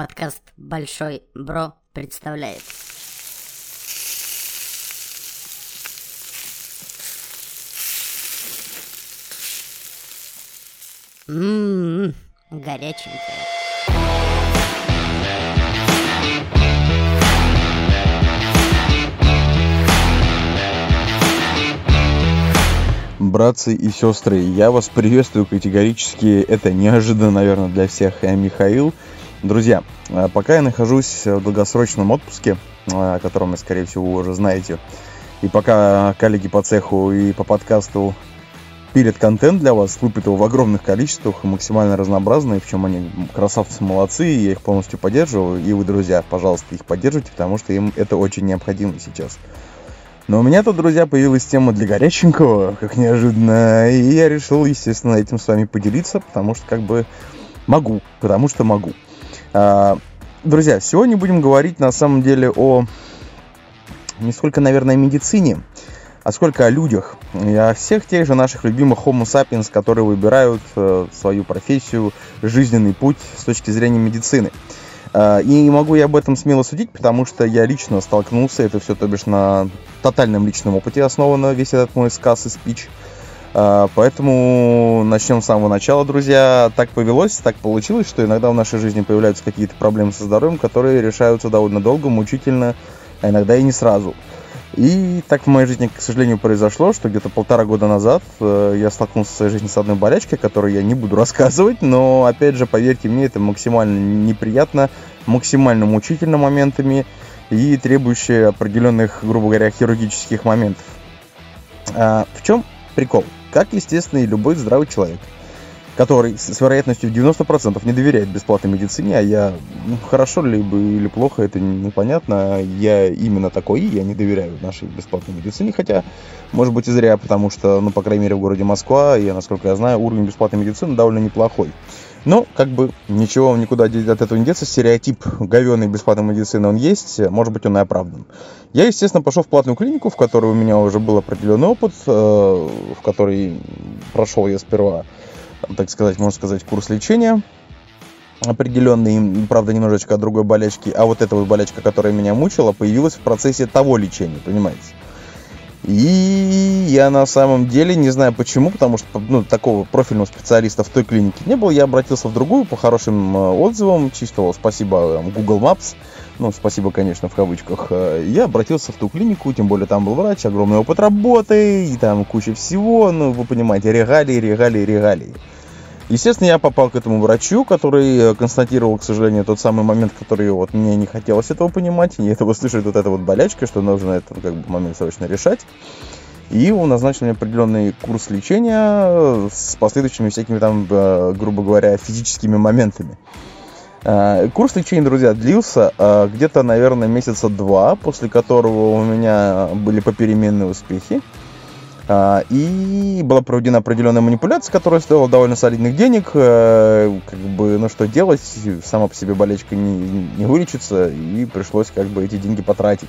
Подкаст «Большой Бро» представляет. Ммм, горяченькая. Братцы и сестры, я вас приветствую категорически. Это неожиданно, наверное, для всех. Я Михаил. Друзья, э, пока я нахожусь в долгосрочном отпуске, э, о котором вы, скорее всего, уже знаете, и пока коллеги по цеху и по подкасту пилят контент для вас, лупят его в огромных количествах, максимально разнообразный, в чем они красавцы, молодцы, я их полностью поддерживаю, и вы, друзья, пожалуйста, их поддержите, потому что им это очень необходимо сейчас. Но у меня тут, друзья, появилась тема для горяченького, как неожиданно, и я решил, естественно, этим с вами поделиться, потому что как бы могу, потому что могу. А, друзья, сегодня будем говорить на самом деле о не сколько, наверное, о медицине, а сколько о людях. И о всех тех же наших любимых Homo sapiens, которые выбирают э, свою профессию, жизненный путь с точки зрения медицины. А, и могу я об этом смело судить, потому что я лично столкнулся, это все, то бишь, на тотальном личном опыте основано весь этот мой сказ и спич. А, поэтому начнем с самого начала, друзья. Так повелось, так получилось, что иногда в нашей жизни появляются какие-то проблемы со здоровьем, которые решаются довольно долго, мучительно, а иногда и не сразу. И так в моей жизни, к сожалению, произошло, что где-то полтора года назад э, я столкнулся в своей жизни с одной болячкой, которую я не буду рассказывать, но, опять же, поверьте мне, это максимально неприятно, максимально мучительно моментами и требующее определенных, грубо говоря, хирургических моментов. А в чем прикол? Как, естественно, и любой здравый человек – который с вероятностью 90% не доверяет бесплатной медицине, а я, ну, хорошо либо или плохо, это непонятно, я именно такой, я не доверяю нашей бесплатной медицине, хотя, может быть, и зря, потому что, ну, по крайней мере, в городе Москва, я, насколько я знаю, уровень бесплатной медицины довольно неплохой. Но, как бы, ничего никуда от этого не деться, стереотип говеной бесплатной медицины он есть, может быть, он и оправдан. Я, естественно, пошел в платную клинику, в которой у меня уже был определенный опыт, э, в которой прошел я сперва так сказать, можно сказать, курс лечения определенный, правда, немножечко от другой болячки, а вот эта вот болячка, которая меня мучила, появилась в процессе того лечения, понимаете? И я на самом деле не знаю почему, потому что ну, такого профильного специалиста в той клинике не было. Я обратился в другую по хорошим э, отзывам, чисто спасибо Google Maps, ну, спасибо, конечно, в кавычках. Э, я обратился в ту клинику, тем более там был врач, огромный опыт работы, и там куча всего, ну, вы понимаете, регалии, регалии, регалии. Естественно, я попал к этому врачу, который э, констатировал, к сожалению, тот самый момент, который вот мне не хотелось этого понимать, и этого слышать вот эта вот болячка, что нужно этот как бы момент срочно решать. И он назначил мне определенный курс лечения э, с последующими всякими там, э, грубо говоря, физическими моментами. Курс лечения, друзья, длился где-то, наверное, месяца два, после которого у меня были попеременные успехи. А, и была проведена определенная манипуляция, которая стоила довольно солидных денег. Э, как бы, ну что делать, сама по себе болечка не, не вылечится, и пришлось как бы эти деньги потратить.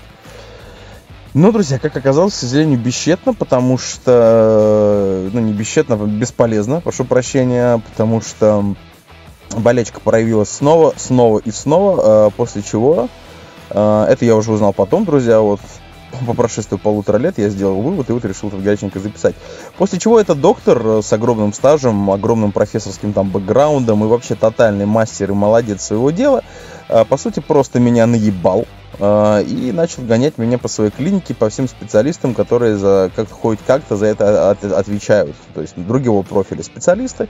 Ну, друзья, как оказалось, к сожалению, бесчетно, потому что, ну, не бесчетно, а бесполезно, прошу прощения, потому что болечка проявилась снова, снова и снова, э, после чего, э, это я уже узнал потом, друзья, вот по прошествии полутора лет я сделал вывод и вот решил тут горяченько записать. После чего этот доктор э, с огромным стажем, огромным профессорским там бэкграундом и вообще тотальный мастер и молодец своего дела, э, по сути просто меня наебал э, и начал гонять меня по своей клинике, по всем специалистам, которые за как хоть как-то за это отвечают. То есть другого профиля специалисты.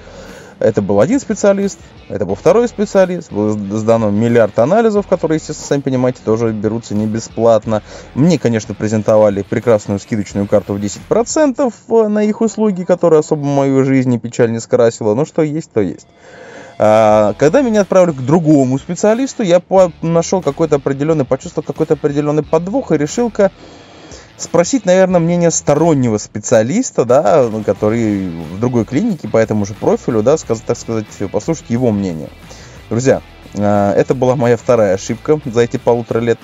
Это был один специалист, это был второй специалист, было сдано миллиард анализов, которые, естественно, сами понимаете, тоже берутся не бесплатно. Мне, конечно, презентовали прекрасную скидочную карту в 10% э, на их услуги, которая особо мою жизнь и печаль не скрасила, но что есть, то есть. А, когда меня отправили к другому специалисту, я нашел какой-то определенный, почувствовал какой-то определенный подвох и решил-ка спросить, наверное, мнение стороннего специалиста, да, который в другой клинике по этому же профилю, да, сказать, так сказать, послушать его мнение. Друзья, а, это была моя вторая ошибка за эти полутора лет,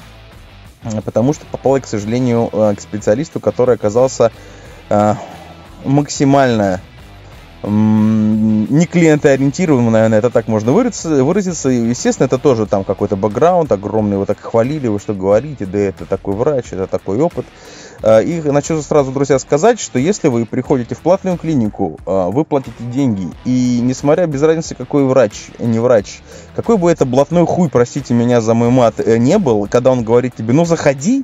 потому что попал я, к сожалению, а, к специалисту, который оказался максимально не клиентоориентированным, наверное, это так можно выразиться. выразиться. Естественно, это тоже там какой-то бэкграунд, огромный, его так хвалили, вы что говорите, да это такой врач, это такой опыт. А, и хочу сразу, друзья, сказать, что если вы приходите в платную клинику, а, вы платите деньги, и несмотря без разницы, какой врач, не врач, какой бы это блатной хуй, простите меня за мой мат, э, не был, когда он говорит тебе, ну заходи,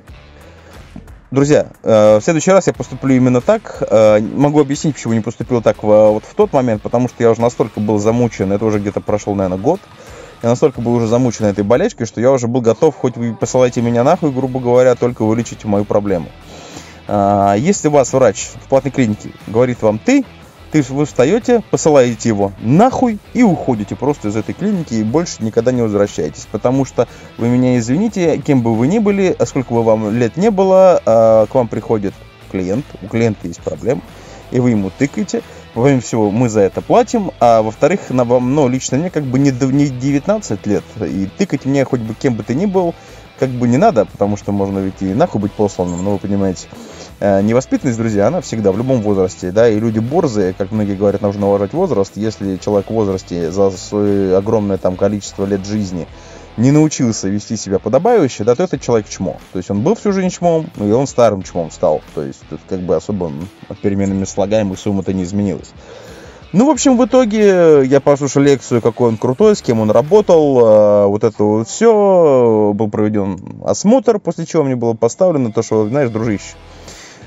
Друзья, э, в следующий раз я поступлю именно так. Э, могу объяснить, почему не поступил так вот в тот момент, потому что я уже настолько был замучен, это уже где-то прошел, наверное, год. Я настолько был уже замучен этой болячкой, что я уже был готов, хоть вы посылайте меня нахуй, грубо говоря, только вылечите мою проблему. А, если вас врач в платной клинике говорит вам «ты», ты, вы встаете, посылаете его нахуй и уходите просто из этой клиники и больше никогда не возвращаетесь. Потому что, вы меня извините, кем бы вы ни были, а сколько бы вам лет не было, а, к вам приходит клиент, у клиента есть проблема, и вы ему тыкаете. Помимо всего, мы за это платим, а во-вторых, на вам, ну, лично мне как бы не 19 лет, и тыкать мне хоть бы кем бы ты ни был, как бы не надо, потому что можно ведь и нахуй быть посланным, ну, вы понимаете. Э, невоспитанность, друзья, она всегда в любом возрасте, да, и люди борзые, как многие говорят, нужно уважать возраст. Если человек в возрасте за свое огромное там количество лет жизни не научился вести себя подобающе, да, то этот человек чмо. То есть он был всю жизнь чмом, и он старым чмом стал. То есть тут как бы особо переменными слагаемых сумма-то не изменилась. Ну, в общем, в итоге я послушал лекцию, какой он крутой, с кем он работал, э, вот это вот все, был проведен осмотр, после чего мне было поставлено то, что, знаешь, дружище,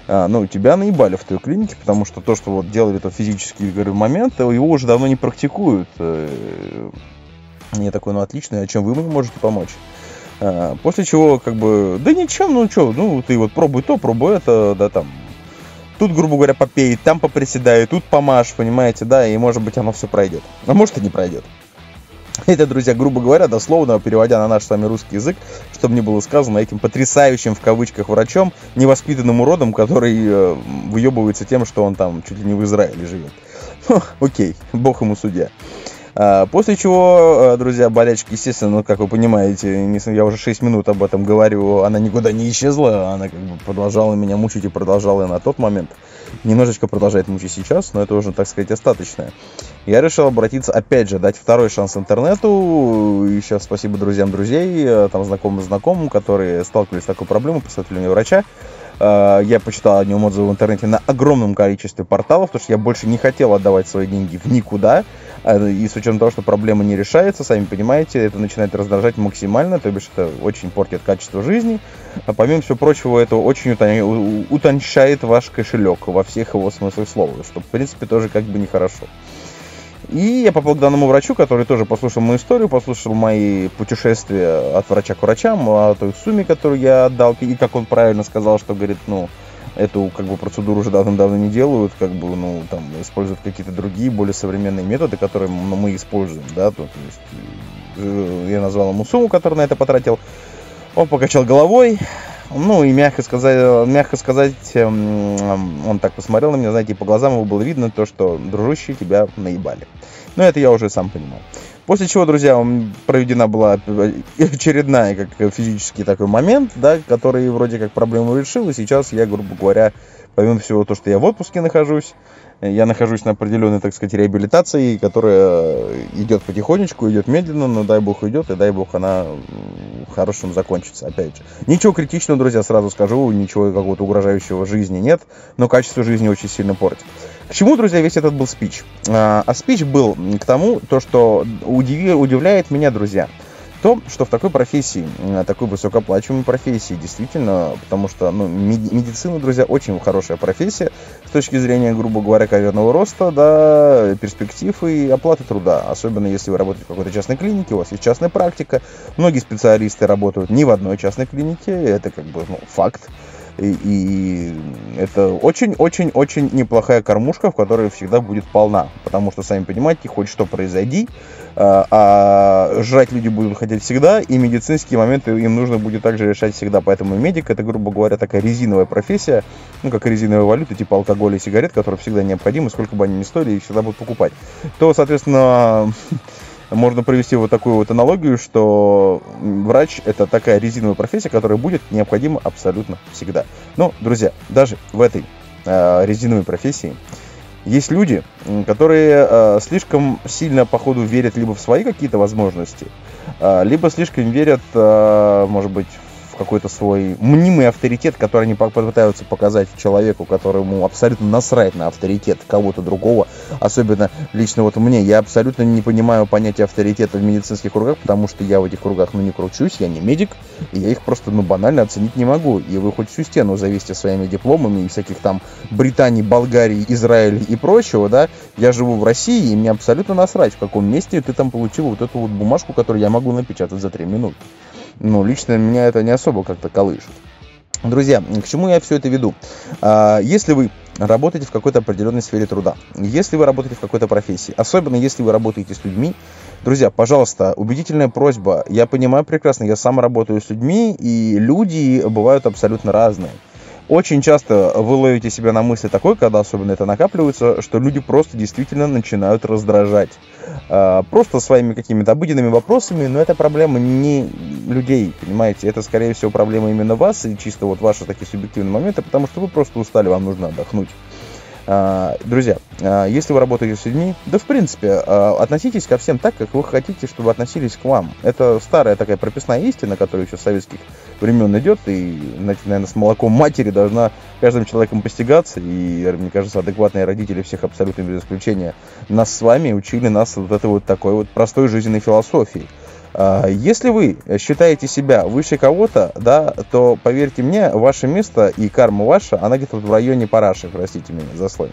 а, ну, тебя наебали в той клинике, потому что то, что вот делали то физический, говорю, момент, его уже давно не практикуют. Э, я такой, ну, отлично, а чем вы мне можете помочь? А, после чего, как бы, да ничем, ну, что, ну, ты вот пробуй то, пробуй это, да, там, Тут, грубо говоря, попей, там поприседай, тут помашь, понимаете, да, и может быть оно все пройдет. А может и не пройдет. Это, друзья, грубо говоря, дословно переводя на наш с вами русский язык, чтобы не было сказано этим потрясающим в кавычках врачом, невоспитанным уродом, который э, выебывается тем, что он там чуть ли не в Израиле живет. Окей, бог ему судья. А, после чего, э, друзья, болячка, естественно, ну, как вы понимаете, я уже 6 минут об этом говорю, она никуда не исчезла, она как бы продолжала меня мучить и продолжала и на тот момент. Немножечко продолжает мучить сейчас, но это уже, так сказать, остаточное. Я решил обратиться, опять же, дать второй шанс интернету. И сейчас спасибо друзьям друзей, э, там знакомым знакомым, которые сталкивались с такой проблемой, посоветовали мне врача. Э, я почитал о нем отзывы в интернете на огромном количестве порталов, потому что я больше не хотел отдавать свои деньги в никуда. А, и с учетом того, что проблема не решается, сами понимаете, это начинает раздражать максимально, то бишь это очень портит качество жизни. А помимо всего прочего, это очень утончает ваш кошелек во всех его смыслах слова, что, в принципе, тоже как бы нехорошо. И я попал к данному врачу, который тоже послушал мою историю, послушал мои путешествия от врача к врачам, о той сумме, которую я отдал, и как он правильно сказал, что, говорит, ну, эту как бы процедуру уже давно-давно не делают, как бы, ну, там, используют какие-то другие, более современные методы, которые ну, мы используем, да, то, то есть э, я назвал ему сумму, которую на это потратил, он покачал головой, ну и мягко сказать, мягко сказать, эм, он так посмотрел на меня, знаете, по глазам его было видно то, что дружище тебя наебали. Но это я уже сам понимал. После чего, друзья, проведена была очередная как физический такой момент, да, который вроде как проблему решил, и сейчас я, грубо говоря, помимо всего то, что я в отпуске нахожусь, я нахожусь на определенной, так сказать, реабилитации, которая идет потихонечку, идет медленно, но дай бог идет, и дай бог она хорошим закончится, опять же. Ничего критичного, друзья, сразу скажу, ничего какого-то угрожающего жизни нет, но качество жизни очень сильно портит. К чему, друзья, весь этот был спич? А, а спич был к тому, то, что удиви, удивляет меня, друзья, то, что в такой профессии, такой высокооплачиваемой профессии, действительно, потому что ну, медицина, друзья, очень хорошая профессия с точки зрения, грубо говоря, карьерного роста, да, перспектив и оплаты труда. Особенно если вы работаете в какой-то частной клинике, у вас есть частная практика. Многие специалисты работают не в одной частной клинике, это как бы ну, факт. И, и это очень-очень-очень неплохая кормушка, в которой всегда будет полна. Потому что, сами понимаете, хоть что произойди, а, а жрать люди будут хотеть всегда, и медицинские моменты им нужно будет также решать всегда. Поэтому медик это, грубо говоря, такая резиновая профессия, ну, как резиновая валюта, типа алкоголя и сигарет, которые всегда необходимы, сколько бы они ни стоили, их всегда будут покупать. То, соответственно, можно провести вот такую вот аналогию, что врач это такая резиновая профессия, которая будет необходима абсолютно всегда. Но, друзья, даже в этой э, резиновой профессии Есть люди, которые э, слишком сильно, походу, верят либо в свои какие-то возможности, э, либо слишком верят, э, может быть, какой-то свой мнимый авторитет, который они попытаются показать человеку, которому абсолютно насрать на авторитет кого-то другого, особенно лично вот мне. Я абсолютно не понимаю понятия авторитета в медицинских кругах, потому что я в этих кругах, ну, не кручусь, я не медик, и я их просто, ну, банально оценить не могу. И вы хоть всю стену завесьте своими дипломами и всяких там Британии, Болгарии, Израиля и прочего, да, я живу в России, и мне абсолютно насрать, в каком месте ты там получил вот эту вот бумажку, которую я могу напечатать за три минуты ну, лично меня это не особо как-то колышет. Друзья, к чему я все это веду? А, если вы работаете в какой-то определенной сфере труда, если вы работаете в какой-то профессии, особенно если вы работаете с людьми, друзья, пожалуйста, убедительная просьба. Я понимаю прекрасно, я сам работаю с людьми, и люди бывают абсолютно разные. Очень часто вы ловите себя на мысли такой, когда особенно это накапливается, что люди просто действительно начинают раздражать. А, просто своими какими-то обыденными вопросами, но это проблема не людей, понимаете, это скорее всего проблема именно вас и чисто вот ваши такие субъективные моменты, потому что вы просто устали, вам нужно отдохнуть. А, друзья, а, если вы работаете с людьми, да в принципе, относитесь ко всем так, как вы хотите, чтобы относились к вам. Это старая такая прописная истина, которая еще с советских времен идет, и, наверное, с молоком матери должна каждым человеком постигаться, и, мне кажется, адекватные родители всех абсолютно без исключения нас с вами учили нас вот этой вот такой вот простой жизненной философии. А, если вы считаете себя выше кого-то, да, то поверьте мне, ваше место и карма ваша, она где-то в районе параши, простите меня за сленг.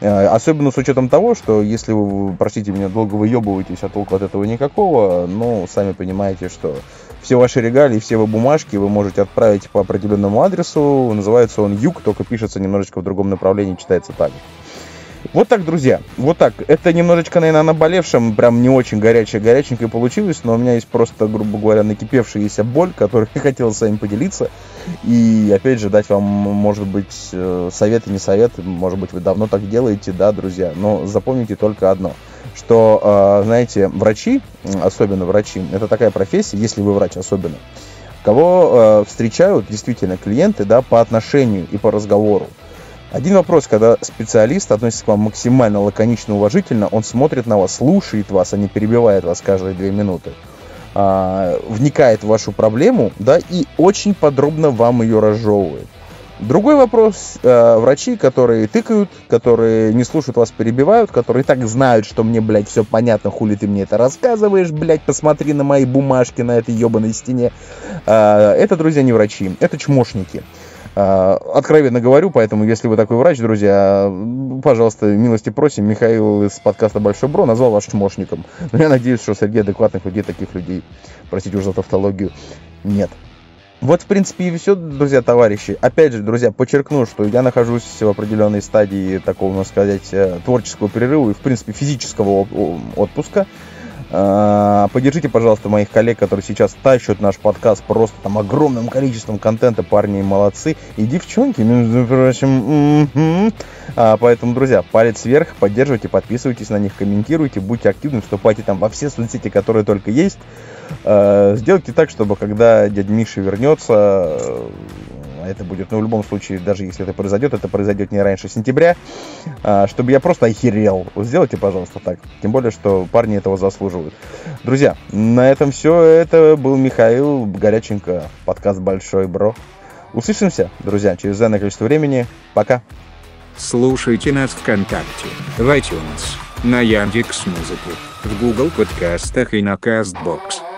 А, особенно с учетом того, что если вы, простите меня, долго выебываетесь, а толку от этого никакого, ну, сами понимаете, что все ваши регалии, все вы бумажки вы можете отправить по определенному адресу. Называется он Юг, только пишется немножечко в другом направлении, читается так. Вот так, друзья, вот так. Это немножечко, наверное, наболевшем, прям не очень горячее, горяченькое получилось, но у меня есть просто, грубо говоря, накипевшаяся боль, которую я хотел с вами поделиться. И, опять же, дать вам, может быть, э, совет и не совет, может быть, вы давно так делаете, да, друзья, но запомните только одно, что, э, знаете, врачи, особенно врачи, это такая профессия, если вы врач особенно, кого э, встречают действительно клиенты, да, по отношению и по разговору. Один вопрос, когда специалист относится к вам максимально лаконично, уважительно, он смотрит на вас, слушает вас, а не перебивает вас каждые две минуты, а, вникает в вашу проблему, да, и очень подробно вам ее разжевывает. Другой вопрос, э, врачи, которые тыкают, которые не слушают вас, перебивают, которые так знают, что мне, блядь, все понятно, хули ты мне это рассказываешь, блядь, посмотри на мои бумажки на этой ебаной стене. Э, это, друзья, не врачи, это чмошники. А, откровенно говорю, поэтому, если вы такой врач, друзья, пожалуйста, милости просим. Михаил из подкаста «Большой Бро» назвал вас чмошником. Но я надеюсь, что среди адекватных людей таких людей, простите уже за тавтологию, нет. Вот, в принципе, и все, друзья, товарищи. Опять же, друзья, подчеркну, что я нахожусь в определенной стадии такого, можно сказать, э, творческого перерыва и, в принципе, физического отпуска. А, поддержите, пожалуйста, моих коллег, которые сейчас тащат наш подкаст просто там огромным количеством контента. Парни молодцы. И девчонки, между прочим. А, поэтому, друзья, палец вверх, поддерживайте, подписывайтесь на них, комментируйте, будьте активны, вступайте там во все соцсети, которые только есть. А, сделайте так, чтобы когда дядя Миша вернется, а это будет, ну, в любом случае, даже если это произойдет, это произойдет не раньше сентября, а, чтобы я просто охерел. Сделайте, пожалуйста, так. Тем более, что парни этого заслуживают. Друзья, на этом все. Это был Михаил Горяченко, подкаст «Большой Бро». Услышимся, друзья, через данное количество времени. Пока. Слушайте нас ВКонтакте, в iTunes, на Яндекс.Музыке, в Google подкастах и на Castbox.